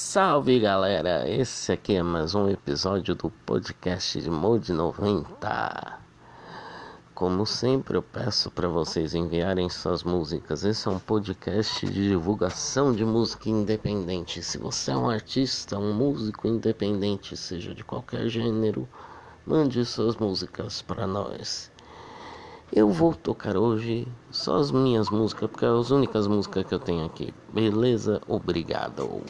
Salve galera, esse aqui é mais um episódio do podcast de Mode 90. Como sempre, eu peço para vocês enviarem suas músicas. Esse é um podcast de divulgação de música independente. Se você é um artista, um músico independente, seja de qualquer gênero, mande suas músicas para nós. Eu vou tocar hoje só as minhas músicas, porque é as únicas músicas que eu tenho aqui. Beleza? Obrigado.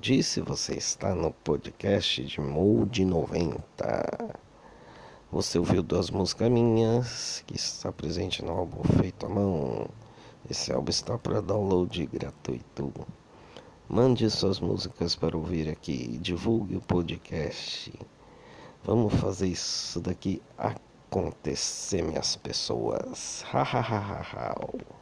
Disse, você está no podcast de Mode 90. Você ouviu duas músicas minhas que está presente no álbum feito à mão. Esse álbum está para download gratuito. Mande suas músicas para ouvir aqui, divulgue o podcast. Vamos fazer isso daqui acontecer, minhas pessoas. Ha ha ha ha ha.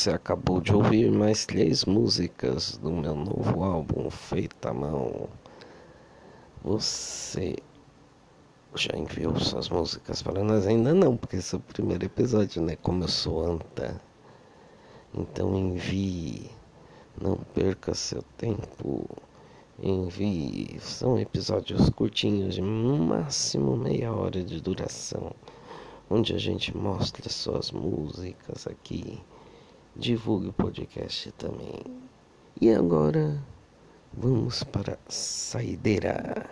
Você acabou de ouvir mais três músicas do meu novo álbum feito à mão. Você já enviou suas músicas para nós? Ainda não, porque esse é o primeiro episódio, né? Como eu sou anta. Então envie. Não perca seu tempo. Envie. São episódios curtinhos, de máximo meia hora de duração. Onde a gente mostra suas músicas aqui. Divulgue o podcast também. E agora vamos para a saideira.